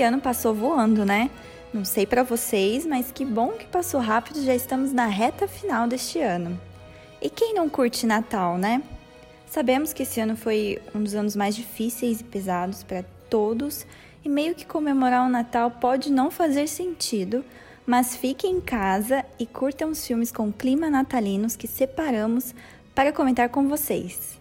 Esse ano passou voando, né? Não sei para vocês, mas que bom que passou rápido, já estamos na reta final deste ano. E quem não curte Natal, né? Sabemos que esse ano foi um dos anos mais difíceis e pesados para todos, e meio que comemorar o Natal pode não fazer sentido, mas fiquem em casa e curtam os filmes com clima natalinos que separamos para comentar com vocês.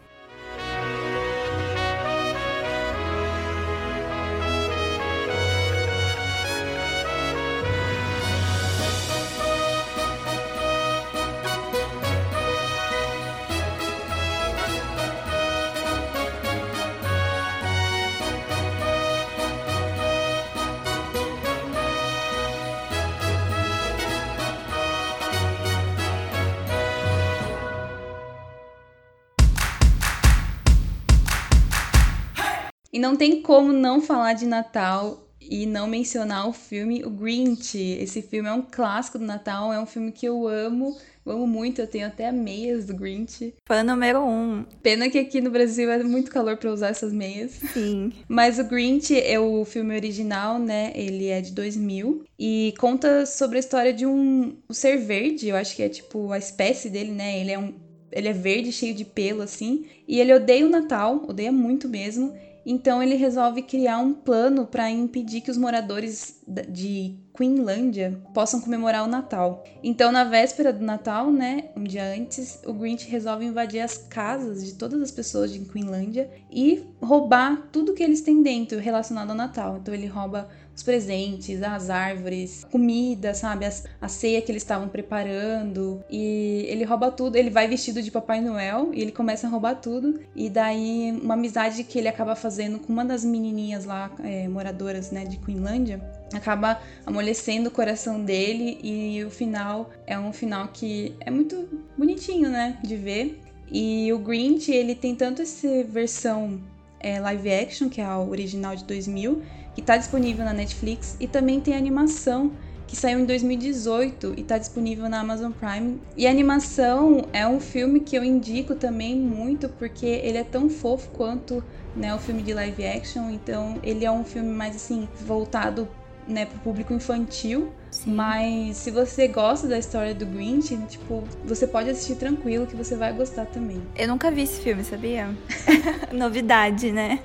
Não tem como não falar de Natal e não mencionar o filme O Grinch. Esse filme é um clássico do Natal, é um filme que eu amo, eu amo muito, eu tenho até meias do Grinch. Fã número um. Pena que aqui no Brasil é muito calor para usar essas meias. Sim. Mas o Grinch é o filme original, né? Ele é de 2000 e conta sobre a história de um, um ser verde, eu acho que é tipo a espécie dele, né? Ele é um ele é verde, cheio de pelo assim, e ele odeia o Natal, odeia muito mesmo. Então ele resolve criar um plano para impedir que os moradores de Queenlândia possam comemorar o Natal. Então, na véspera do Natal, né, um dia antes, o Grinch resolve invadir as casas de todas as pessoas de Queenlândia e roubar tudo que eles têm dentro relacionado ao Natal. Então ele rouba os presentes, as árvores, comida, sabe? A, a ceia que eles estavam preparando. E ele rouba tudo. Ele vai vestido de Papai Noel e ele começa a roubar tudo. E daí, uma amizade que ele acaba fazendo com uma das menininhas lá, é, moradoras, né, de Queenlândia, acaba amolecendo o coração dele. E o final é um final que é muito bonitinho, né, de ver. E o Grinch, ele tem tanto essa versão é, live action, que é a original de 2000, que está disponível na Netflix, e também tem a animação, que saiu em 2018 e está disponível na Amazon Prime. E a animação é um filme que eu indico também muito, porque ele é tão fofo quanto né, o filme de live action, então ele é um filme mais assim, voltado né, pro público infantil. Sim. Mas se você gosta da história do Grinch, tipo, você pode assistir tranquilo que você vai gostar também. Eu nunca vi esse filme, sabia? Novidade, né?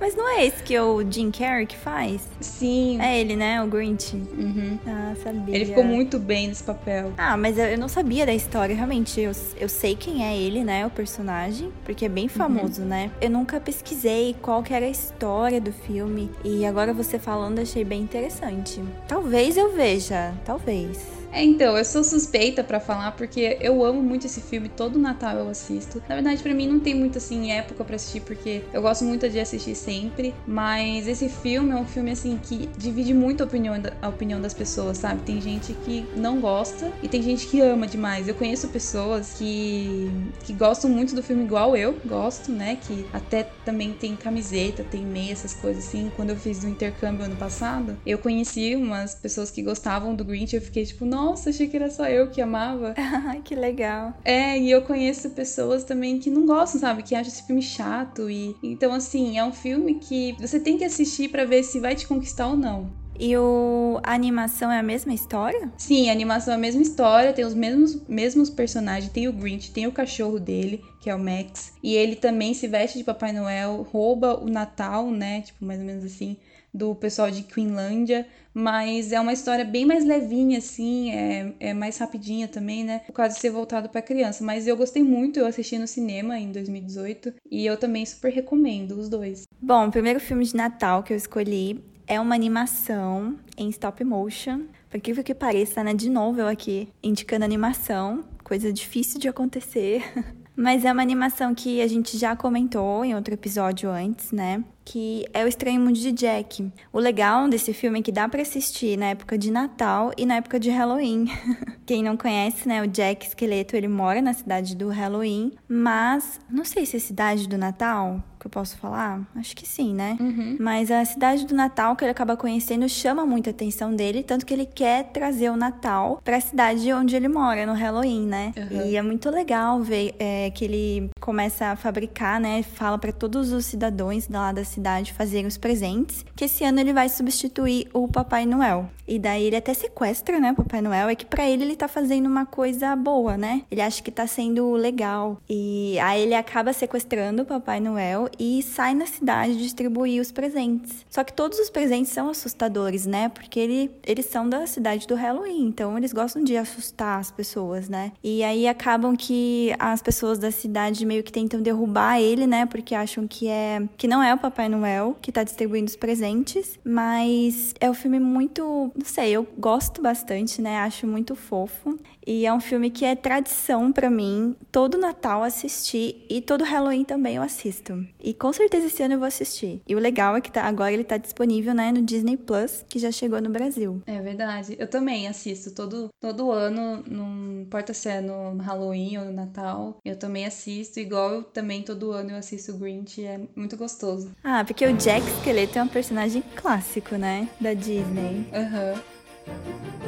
Mas não é esse que o Jim Carrey que faz? Sim. É ele, né? O Grinch. Uhum. Ah, sabia. Ele ficou muito bem nesse papel. Ah, mas eu não sabia da história, realmente. Eu, eu sei quem é ele, né? O personagem, porque é bem famoso, uhum. né? Eu nunca pesquisei qual que era a história do filme. E agora você falando, achei bem interessante. Talvez eu veja, talvez. É, então, eu sou suspeita para falar porque eu amo muito esse filme, todo Natal eu assisto. Na verdade, para mim não tem muito assim época para assistir porque eu gosto muito de assistir sempre, mas esse filme é um filme assim que divide muito a opinião, a opinião das pessoas, sabe? Tem gente que não gosta e tem gente que ama demais. Eu conheço pessoas que que gostam muito do filme igual eu gosto, né? Que até também tem camiseta, tem meia, essas coisas assim. Quando eu fiz o intercâmbio ano passado, eu conheci umas pessoas que gostavam do Grinch, eu fiquei tipo, nossa, achei que era só eu que amava. que legal. É, e eu conheço pessoas também que não gostam, sabe? Que acham esse filme chato. e Então, assim, é um filme que você tem que assistir para ver se vai te conquistar ou não. E o, a animação é a mesma história? Sim, a animação é a mesma história, tem os mesmos, mesmos personagens. Tem o Grinch, tem o cachorro dele, que é o Max. E ele também se veste de Papai Noel, rouba o Natal, né? Tipo, mais ou menos assim do pessoal de Queenlândia, mas é uma história bem mais levinha, assim, é, é mais rapidinha também, né? Por causa de ser voltado para criança. Mas eu gostei muito, eu assisti no cinema em 2018 e eu também super recomendo os dois. Bom, o primeiro filme de Natal que eu escolhi é uma animação em stop motion. Por incrível que pareça, né? De novo eu aqui indicando animação, coisa difícil de acontecer. Mas é uma animação que a gente já comentou em outro episódio antes, né? Que é o Estranho Mundo de Jack. O legal desse filme é que dá para assistir na época de Natal e na época de Halloween. Quem não conhece, né, o Jack Esqueleto, ele mora na cidade do Halloween, mas não sei se é cidade do Natal, que eu posso falar? Acho que sim, né? Uhum. Mas a cidade do Natal que ele acaba conhecendo chama muita atenção dele, tanto que ele quer trazer o Natal para a cidade onde ele mora, no Halloween, né? Uhum. E é muito legal ver é, que ele começa a fabricar, né? Fala para todos os cidadãos lá da cidade fazerem os presentes, que esse ano ele vai substituir o Papai Noel. E daí ele até sequestra, né, o Papai Noel, é que para ele ele tá fazendo uma coisa boa, né? Ele acha que tá sendo legal. E aí ele acaba sequestrando o Papai Noel e sai na cidade distribuir os presentes. Só que todos os presentes são assustadores, né? Porque ele, eles são da cidade do Halloween, então eles gostam de assustar as pessoas, né? E aí acabam que as pessoas da cidade meio que tentam derrubar ele, né? Porque acham que é que não é o Papai Noel que tá distribuindo os presentes, mas é um filme muito, não sei, eu gosto bastante, né? Acho muito fofo. E é um filme que é tradição para mim, todo Natal assistir e todo Halloween também eu assisto. E com certeza esse ano eu vou assistir. E o legal é que tá, agora ele tá disponível, né, no Disney Plus, que já chegou no Brasil. É verdade. Eu também assisto todo, todo ano, não importa se é no Halloween ou no Natal, eu também assisto, igual eu também todo ano eu assisto o Grinch, é muito gostoso. Ah, porque o Jack Skeleton é um personagem clássico, né, da Disney. Aham. Uhum.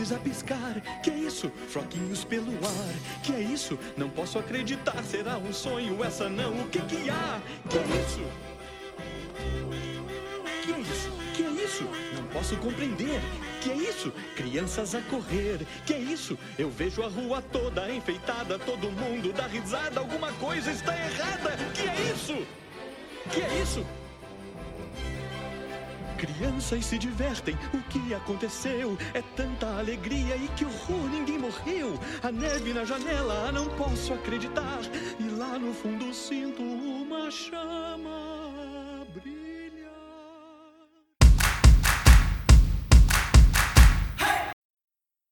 A piscar. Que é isso? Froquinhos pelo ar. Que é isso? Não posso acreditar. Será um sonho? Essa não. O que que há? Que é isso? Que é isso? Que é isso? Não posso compreender. Que é isso? Crianças a correr. Que é isso? Eu vejo a rua toda enfeitada, todo mundo dá risada, alguma coisa está errada. Que é isso? Que é isso? Crianças se divertem. O que aconteceu? É tanta alegria e que horror, ninguém morreu. A neve na janela, não posso acreditar. E lá no fundo sinto uma chama brilhar.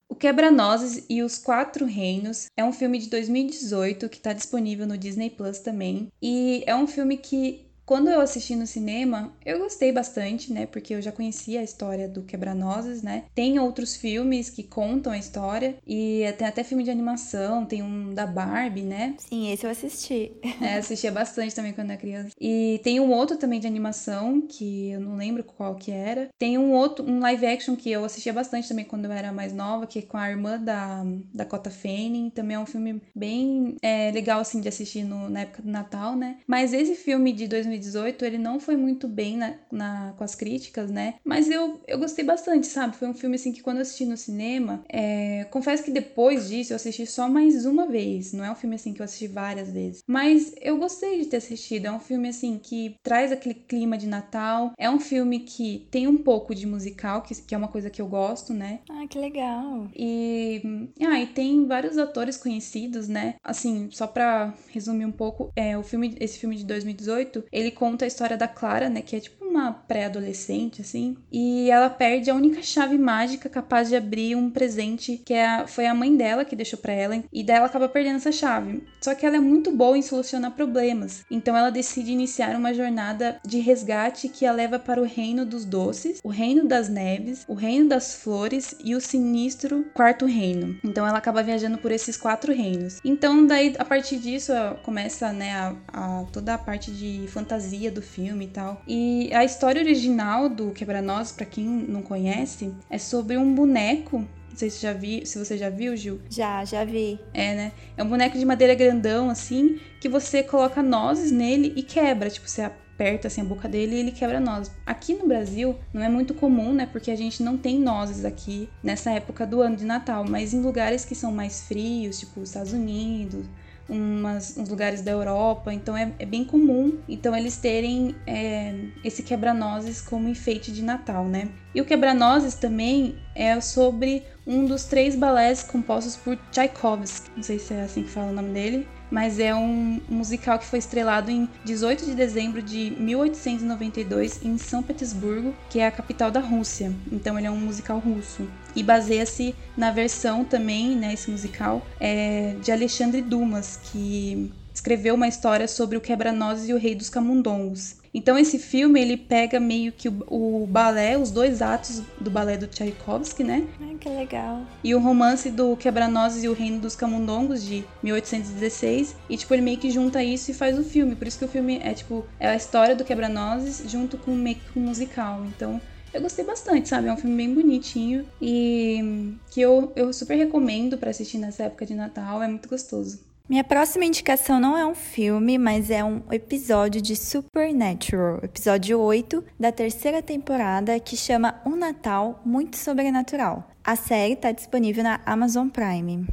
O Quebra-Nozes e os Quatro Reinos é um filme de 2018 que está disponível no Disney Plus também. E é um filme que quando eu assisti no cinema, eu gostei bastante, né? Porque eu já conhecia a história do Quebra-Nozes, né? Tem outros filmes que contam a história e tem até filme de animação, tem um da Barbie, né? Sim, esse eu assisti. É, assistia bastante também quando era criança. E tem um outro também de animação que eu não lembro qual que era. Tem um outro, um live action que eu assistia bastante também quando eu era mais nova, que é com a irmã da Dakota Fanning. Também é um filme bem é, legal assim de assistir no, na época do Natal, né? Mas esse filme de 2000 2018, ele não foi muito bem na, na, com as críticas, né? Mas eu, eu gostei bastante, sabe? Foi um filme assim que quando eu assisti no cinema, é... confesso que depois disso eu assisti só mais uma vez. Não é um filme assim que eu assisti várias vezes. Mas eu gostei de ter assistido. É um filme assim que traz aquele clima de Natal. É um filme que tem um pouco de musical, que, que é uma coisa que eu gosto, né? Ah, que legal. E, ah, e tem vários atores conhecidos, né? Assim, só pra resumir um pouco, é, o filme, esse filme de 2018, ele ele conta a história da Clara, né, que é tipo uma pré-adolescente, assim, e ela perde a única chave mágica capaz de abrir um presente que é a, foi a mãe dela que deixou para ela, e daí ela acaba perdendo essa chave. Só que ela é muito boa em solucionar problemas, então ela decide iniciar uma jornada de resgate que a leva para o reino dos doces, o reino das neves, o reino das flores e o sinistro quarto reino. Então ela acaba viajando por esses quatro reinos. Então daí a partir disso começa, né, a, a toda a parte de fantasia do filme e tal. E a história original do Quebra-Nós, para quem não conhece, é sobre um boneco sei se, já vi, se você já viu, Gil. Já, já vi. É, né? É um boneco de madeira grandão, assim, que você coloca nozes nele e quebra. Tipo, você aperta assim a boca dele e ele quebra nozes. Aqui no Brasil não é muito comum, né? Porque a gente não tem nozes aqui nessa época do ano de Natal, mas em lugares que são mais frios, tipo os Estados Unidos, umas, uns lugares da Europa, então é, é bem comum então eles terem é, esse quebra-nozes como enfeite de Natal, né? E o quebra-nozes também é sobre um dos três balés compostos por Tchaikovsky, não sei se é assim que fala o nome dele, mas é um musical que foi estrelado em 18 de dezembro de 1892 em São Petersburgo, que é a capital da Rússia. Então ele é um musical russo e baseia-se na versão também, né, esse musical, é, de Alexandre Dumas, que escreveu uma história sobre o quebra-nozes e o rei dos camundongos. Então esse filme ele pega meio que o, o, balé, os dois atos do balé do Tchaikovsky, né? Ai, que legal. E o romance do Quebra-Nozes e o Reino dos Camundongos de 1816, e tipo ele meio que junta isso e faz o filme. Por isso que o filme é tipo é a história do Quebra-Nozes junto com meio que um musical. Então eu gostei bastante, sabe? É um filme bem bonitinho e que eu, eu super recomendo para assistir nessa época de Natal, é muito gostoso. Minha próxima indicação não é um filme, mas é um episódio de Supernatural, episódio 8 da terceira temporada, que chama Um Natal Muito Sobrenatural. A série está disponível na Amazon Prime.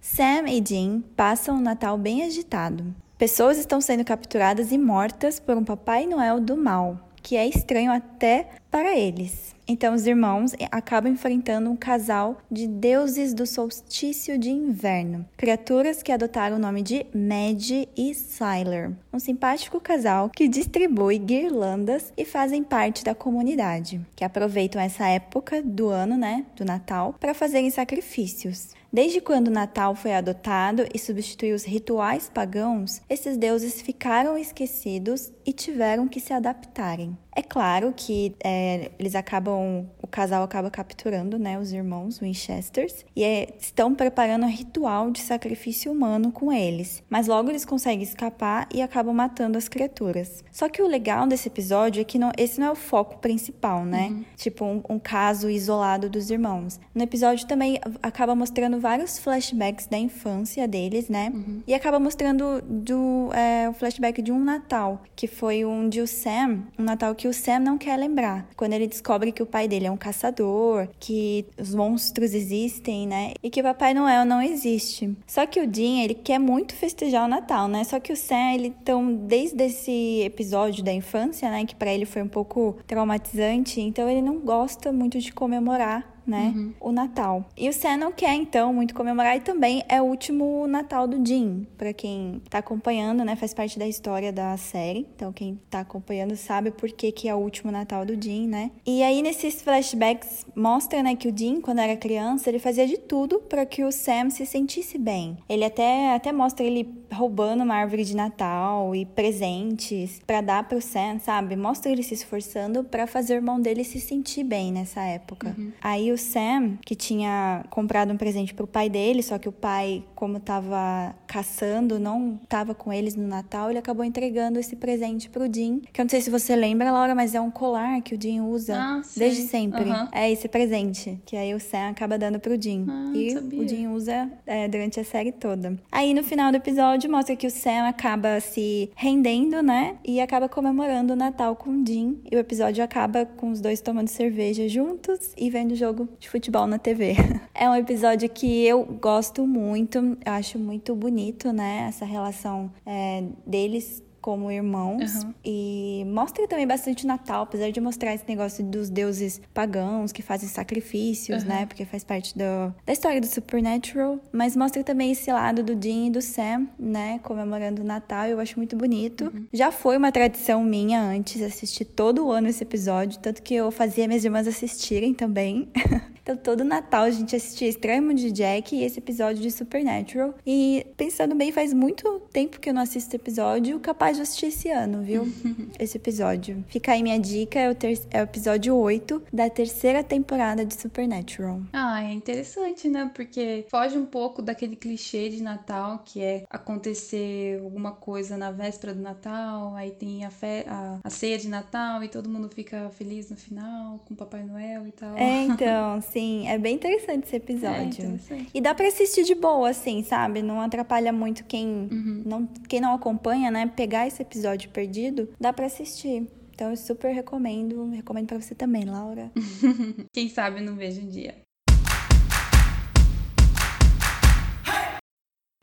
Sam e Dean passam um Natal bem agitado. Pessoas estão sendo capturadas e mortas por um Papai Noel do mal, que é estranho até para eles. Então, os irmãos acabam enfrentando um casal de deuses do solstício de inverno, criaturas que adotaram o nome de Mad e Sylar, um simpático casal que distribui guirlandas e fazem parte da comunidade, que aproveitam essa época do ano, né, do Natal, para fazerem sacrifícios. Desde quando o Natal foi adotado e substituiu os rituais pagãos, esses deuses ficaram esquecidos e tiveram que se adaptarem. É claro que é, eles acabam, o casal acaba capturando, né, os irmãos Winchesters e é, estão preparando um ritual de sacrifício humano com eles. Mas logo eles conseguem escapar e acabam matando as criaturas. Só que o legal desse episódio é que não, esse não é o foco principal, né? Uhum. Tipo um, um caso isolado dos irmãos. No episódio também acaba mostrando vários flashbacks da infância deles, né? Uhum. E acaba mostrando do é, o flashback de um Natal que foi um de o Sam, um Natal que o Sam não quer lembrar. Quando ele descobre que o pai dele é um caçador, que os monstros existem, né? E que o Papai Noel não existe. Só que o Dean, ele quer muito festejar o Natal, né? Só que o Sam, ele então desde esse episódio da infância, né, que para ele foi um pouco traumatizante, então ele não gosta muito de comemorar né? Uhum. O Natal. E o Sam não quer, então, muito comemorar. E também é o último Natal do Jim. para quem tá acompanhando, né? Faz parte da história da série. Então, quem tá acompanhando sabe por que, que é o último Natal do Jim, né? E aí, nesses flashbacks, mostra, né, que o Jim, quando era criança, ele fazia de tudo para que o Sam se sentisse bem. Ele até, até mostra ele roubando uma árvore de Natal e presentes para dar pro Sam, sabe? Mostra ele se esforçando para fazer o irmão dele se sentir bem nessa época. Uhum. Aí o Sam, que tinha comprado um presente pro pai dele, só que o pai, como tava caçando, não tava com eles no Natal, ele acabou entregando esse presente pro Dean. Que eu não sei se você lembra, Laura, mas é um colar que o Dean usa ah, desde sempre. Uhum. É esse presente, que aí o Sam acaba dando pro Dean. Ah, e o Dean usa é, durante a série toda. Aí no final do episódio mostra que o Sam acaba se rendendo, né? E acaba comemorando o Natal com o Dean. E o episódio acaba com os dois tomando cerveja juntos e vendo o jogo de futebol na TV. É um episódio que eu gosto muito, eu acho muito bonito, né? Essa relação é, deles como irmãos. Uhum. E mostra também bastante o Natal, apesar de mostrar esse negócio dos deuses pagãos que fazem sacrifícios, uhum. né? Porque faz parte do, da história do Supernatural. Mas mostra também esse lado do Dean e do Sam, né? Comemorando o Natal. Eu acho muito bonito. Uhum. Já foi uma tradição minha antes assistir todo ano esse episódio, tanto que eu fazia minhas irmãs assistirem também. Então, todo Natal a gente assistia Estranho de Jack e esse episódio de Supernatural. E pensando bem, faz muito tempo que eu não assisto episódio, capaz de assistir esse ano, viu? esse episódio. Fica aí minha dica, é o, ter... é o episódio 8 da terceira temporada de Supernatural. Ah, é interessante, né? Porque foge um pouco daquele clichê de Natal, que é acontecer alguma coisa na véspera do Natal, aí tem a, fe... a... a ceia de Natal e todo mundo fica feliz no final, com o Papai Noel e tal. É, então, Sim, é bem interessante esse É episódio. interessante. E dá pra assistir de boa, assim, sabe? Não atrapalha muito quem, Uhum. não, quem não acompanha, né? Pegar esse episódio perdido, dá pra assistir. Então eu super recomendo. Recomendo pra você também, Laura. Quem sabe não vejo um dia.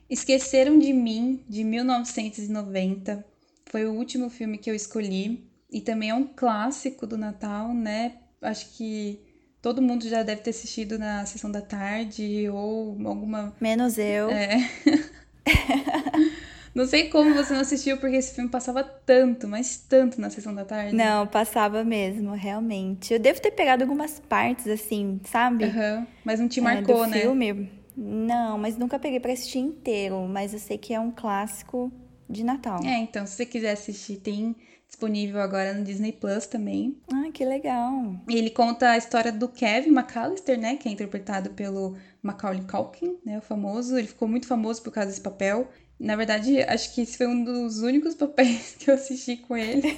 Esqueceram de Mim, de 1990. Foi o último filme que eu escolhi. E também é um clássico do Natal, né? Acho que todo mundo já deve ter assistido na sessão da tarde ou alguma. Menos eu. É. não sei como você não assistiu, porque esse filme passava tanto, mas tanto na sessão da tarde. Não, passava mesmo, realmente. Eu devo ter pegado algumas partes, assim, sabe? Aham. Mas não te É, marcou, do né? filme. Não, mas nunca peguei pra assistir inteiro. Mas eu sei que é um clássico de Natal. É, então, se você quiser assistir, tem disponível agora no Disney Plus também. Ah, que legal. E ele conta a história do Kevin McAllister, né? Que é interpretado pelo Macaulay Culkin, né? O famoso. Ele ficou muito famoso por causa desse papel. Na verdade, acho que esse foi um dos únicos papéis que eu assisti com ele.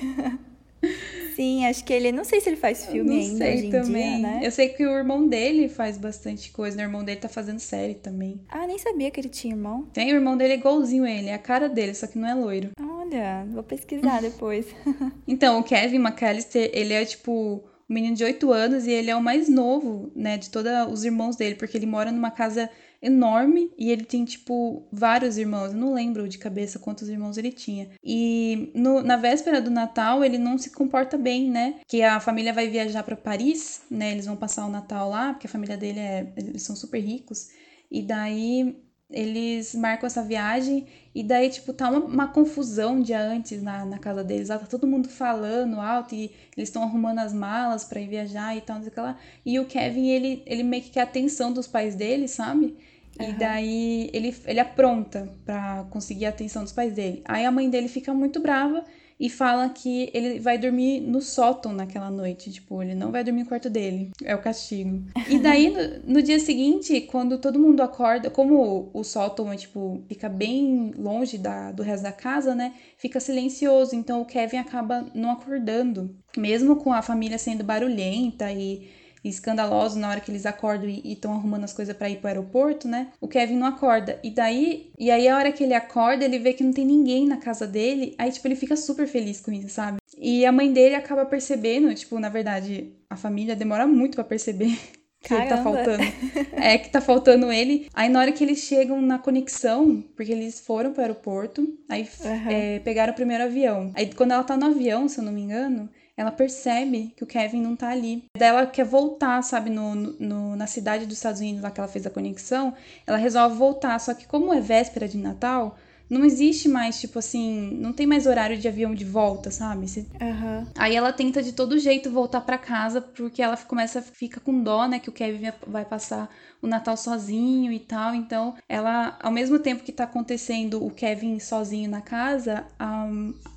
Sim, acho que ele. Não sei se ele faz filme Não ainda sei também. dia, né? Eu sei que o irmão dele faz bastante coisa, né? O irmão dele tá fazendo série também. Ah, nem sabia que ele tinha irmão. Tem o irmão dele é igualzinho a ele, é a cara dele, só que não é loiro. Olha, vou pesquisar depois. Então, o Kevin McAllister, ele é tipo um menino de 8 anos e ele é o mais novo, né, de todos os irmãos dele, porque ele mora numa casa enorme e ele tem, tipo, vários irmãos. Eu não lembro de cabeça quantos irmãos ele tinha. E no- na véspera do Natal, ele não se comporta bem, né? Que a família vai viajar para Paris, né? Eles vão passar o Natal lá, porque a família dele é. Eles são super ricos. E daí eles marcam essa viagem e daí, tipo, tá uma, uma confusão dia antes na, na casa deles. Lá tá todo mundo falando alto e eles estão arrumando as malas pra ir viajar e tal, não sei o que lá. E o Kevin, ele, ele meio que quer a atenção dos pais dele, sabe? E Aham. daí ele, ele apronta pra conseguir a atenção dos pais dele. Aí a mãe dele fica muito brava e fala que ele vai dormir no sótão naquela noite. Tipo, ele não vai dormir no quarto dele. É o castigo. E daí, no, no dia seguinte, quando todo mundo acorda, como o, o sótão é, tipo, fica bem longe da, do resto da casa, né? Fica silencioso. Então o Kevin acaba não acordando. Mesmo com a família sendo barulhenta e e escandaloso na hora que eles acordam e estão arrumando as coisas pra ir pro aeroporto, né? O Kevin não acorda. E daí, e aí a hora que ele acorda, ele vê que não tem ninguém na casa dele, aí tipo ele fica super feliz com isso, sabe? E a mãe dele acaba percebendo, tipo, na verdade, a família demora muito pra perceber que ele tá faltando. É que tá faltando ele. Aí na hora que eles chegam na conexão, porque eles foram pro aeroporto, aí Aham. é, pegaram o primeiro avião. Aí quando ela tá no avião, se eu não me engano, ela percebe que o Kevin não tá ali. Daí ela quer voltar, sabe, no, no- na cidade dos Estados Unidos, lá que ela fez a conexão, ela resolve voltar. Só que como é véspera de Natal, não existe mais, tipo assim, não tem mais horário de avião de volta, sabe? Se- Aham. Aí ela tenta de todo jeito voltar pra casa, porque ela começa fica com dó, né, que o Kevin vai- passar o Natal sozinho e tal. Então, ela, ao mesmo tempo que tá acontecendo o Kevin sozinho na casa,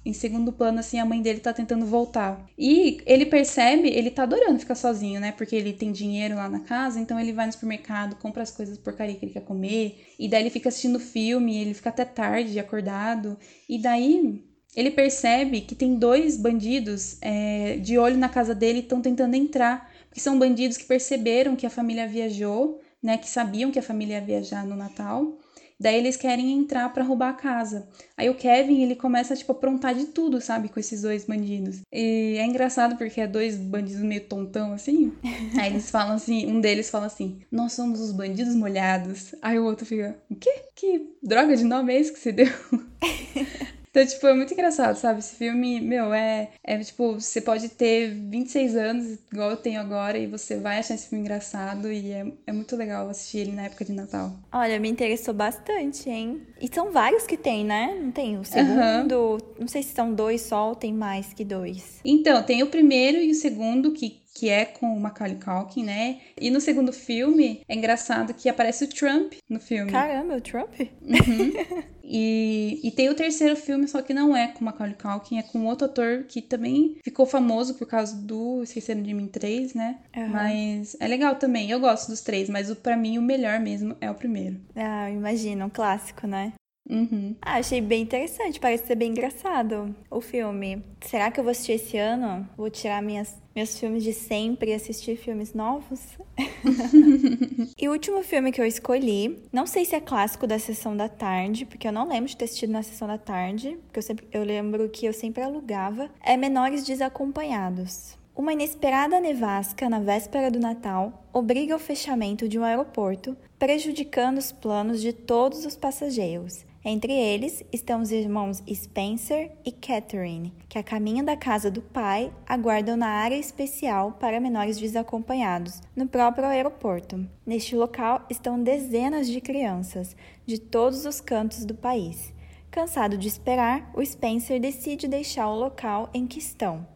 em segundo plano, assim, a mãe dele tá tentando voltar. E ele percebe, ele tá adorando ficar sozinho, né, porque ele tem dinheiro lá na casa, então ele vai no supermercado, compra as coisas porcaria que ele quer comer, e daí ele fica assistindo filme, ele fica até tarde acordado, e daí ele percebe que tem dois bandidos é, de olho na casa dele e estão tentando entrar. Porque são bandidos que perceberam que a família viajou, né? Que sabiam que a família ia viajar no Natal. Daí eles querem entrar pra roubar a casa. Aí o Kevin, ele começa, tipo, a aprontar de tudo, sabe? Com esses dois bandidos. E é engraçado porque é dois bandidos meio tontão, assim. Aí eles falam assim, um deles fala assim, nós somos os bandidos molhados. Aí o outro fica, o quê? Que droga de nome é esse que você deu? Então, tipo, é muito engraçado, sabe? Esse filme, meu, é, é tipo, você pode ter 26 anos, igual eu tenho agora, e você vai achar esse filme engraçado e é, é muito legal assistir ele na época de Natal. Olha, me interessou bastante, hein? E são vários que tem, né? Não tem o segundo. Não sei se são dois só ou tem mais que dois. Então, tem o primeiro e o segundo, que, que é com o Macaulay Culkin, né? E no segundo filme, é engraçado que aparece o Trump no filme. Caramba, o Trump? E, e tem o terceiro filme, só que não é com Macaulay Culkin, é com outro ator que também ficou famoso por causa do Esqueceram de Mim 3, né? Aham. Mas é legal também, eu gosto dos três, mas o, pra mim o melhor mesmo é o primeiro. Ah, imagina, um clássico, né? Uhum. Ah, achei bem interessante, parece ser bem engraçado o filme. Será que eu vou assistir esse ano? Vou tirar minhas, meus filmes de sempre e assistir filmes novos? e o último filme que eu escolhi, não sei se é clássico da sessão da tarde, porque eu não lembro de ter assistido na sessão da tarde, porque eu, sempre, eu lembro que eu sempre alugava, é Menores Desacompanhados. Uma inesperada nevasca na véspera do Natal obriga ao fechamento de um aeroporto, prejudicando os planos de todos os passageiros. Entre eles estão os irmãos Spencer e Catherine, que a caminho da casa do pai aguardam na área especial para menores desacompanhados, no próprio aeroporto. Neste local estão dezenas de crianças, de todos os cantos do país. Cansado de esperar, o Spencer decide deixar o local em que estão.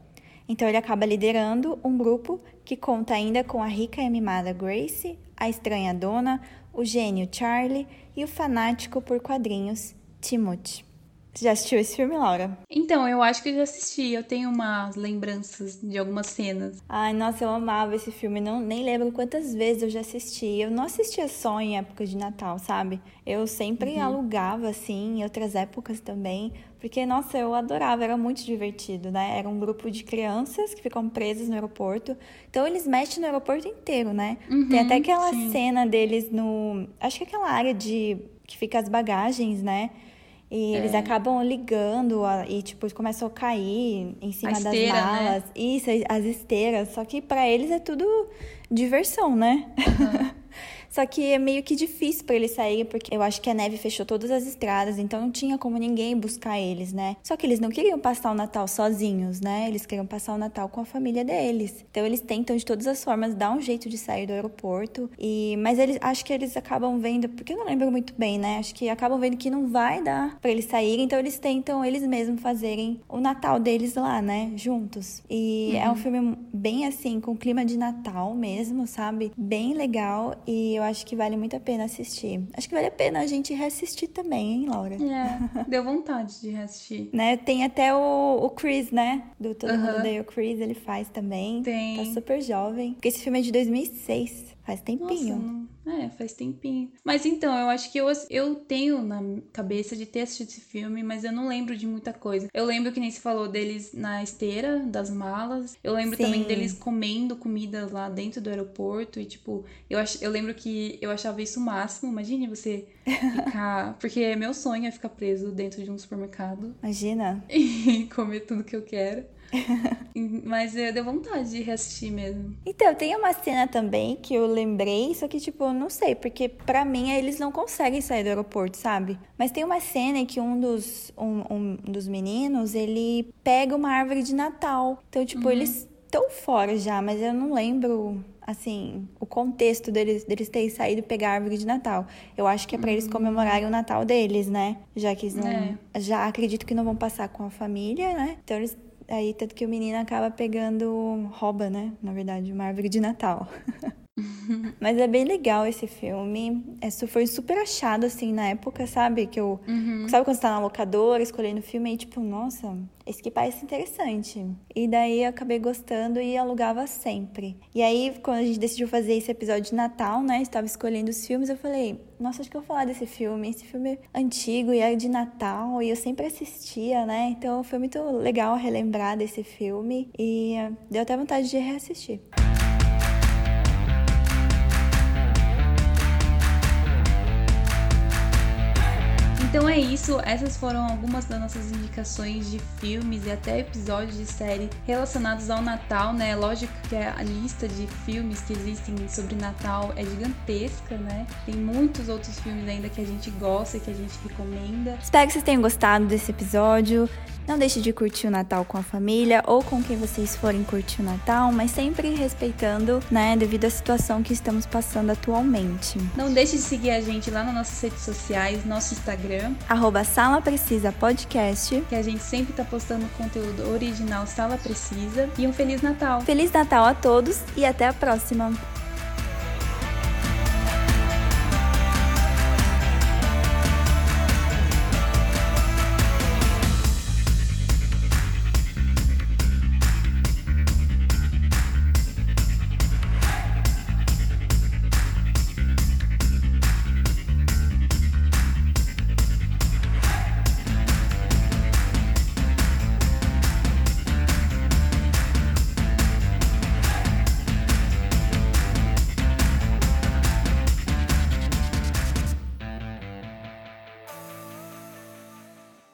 Então ele acaba liderando um grupo que conta ainda com a rica e mimada Grace, a estranha dona, o gênio Charlie e o fanático por quadrinhos Timothy. Você já assistiu esse filme, Laura? Então, eu acho que eu já assisti. Eu tenho umas lembranças de algumas cenas. Ai, nossa, eu amava esse filme. Não, nem lembro quantas vezes eu já assisti. Eu não assistia só em época de Natal, sabe? Eu sempre uhum. alugava, assim, em outras épocas também. Porque, nossa, eu adorava. Era muito divertido, né? Era um grupo de crianças que ficam presas no aeroporto. Então, eles mexem no aeroporto inteiro, né? Uhum, Tem até aquela sim. cena deles no... Acho que aquela área de... Que fica as bagagens, né? E eles É. acabam ligando e, tipo, começam a cair em cima A das esteira, né? malas. Isso, as esteiras. Só que pra eles é tudo diversão, né? Só que é meio que difícil pra eles saírem, porque eu acho que a neve fechou todas as estradas, então não tinha como ninguém buscar eles, né? Só que eles não queriam passar o Natal sozinhos, né? Eles queriam passar o Natal com a família deles. Então eles tentam de todas as formas dar um jeito de sair do aeroporto. E mas eles acho que eles acabam vendo, porque eu não lembro muito bem, né? Acho que acabam vendo que não vai dar pra eles saírem, então eles tentam eles mesmos fazerem o Natal deles lá, né? Juntos. E é um filme bem assim, com clima de Natal mesmo, sabe? Bem legal e eu acho que vale muito a pena assistir. Acho que vale a pena a gente reassistir também, hein, Laura? É, deu vontade de reassistir. Né? Tem até o, o Chris, né? Do Todo Mundo Aham. Odeia o Chris, ele faz também. Tem. Tá super jovem. Porque esse filme é de 2006, faz Nossa, tempinho. não... É, faz tempinho. Mas então, eu acho que eu, eu tenho na cabeça de ter assistido esse filme, mas eu não lembro de muita coisa. Eu lembro que nem se falou deles na esteira das malas. Eu lembro Sim. também deles comendo comida lá dentro do aeroporto. E, tipo, eu, ach... eu lembro que eu achava isso o máximo. Imagine você ficar. Porque é meu sonho é ficar preso dentro de um supermercado Imagina. e comer tudo que eu quero. Mas eu deu vontade de reassistir mesmo. Então, tem uma cena também que eu lembrei, só que, tipo, eu não sei, porque pra mim eles não conseguem sair do aeroporto, sabe? Mas tem uma cena em que um dos, um, um dos meninos, ele pega uma árvore de Natal. Então, tipo, eles estão fora já, mas eu não lembro, assim, o contexto deles, deles terem saído e pegar a árvore de Natal. Eu acho que é pra eles comemorarem o Natal deles, né? Já que eles não. É. Já acredito que não vão passar com a família, né? Então eles. Aí, tanto que o menino acaba pegando. rouba, né? Na verdade, uma árvore de Natal. Mas é bem legal esse filme. É, su- foi super achado, assim, na época, sabe? Que eu. Sabe quando você tá na locadora escolhendo filme e tipo, nossa, esse aqui parece interessante. E daí eu acabei gostando e alugava sempre. E aí, quando a gente decidiu fazer esse episódio de Natal, né? Estava escolhendo os filmes, eu falei, nossa, acho que eu vou falar desse filme. Esse filme é antigo e é de Natal e eu sempre assistia, né? Então foi muito legal relembrar desse filme e eh, deu até vontade de reassistir. Então é isso, essas foram algumas das nossas indicações de filmes e até episódios de série relacionados ao Natal, né? Lógico que a lista de filmes que existem sobre Natal é gigantesca, né? Tem muitos outros filmes ainda que a gente gosta e que a gente recomenda. Espero que vocês tenham gostado desse episódio. Não deixe de curtir o Natal com a família ou com quem vocês forem curtir o Natal, mas sempre respeitando, né, devido à situação que estamos passando atualmente. Não deixe de seguir a gente lá nas nossas redes sociais, nosso Instagram, Arroba Sala Precisa Podcast. que a gente sempre tá postando conteúdo original Sala Precisa. E um Feliz Natal! Feliz Natal a todos e até a próxima!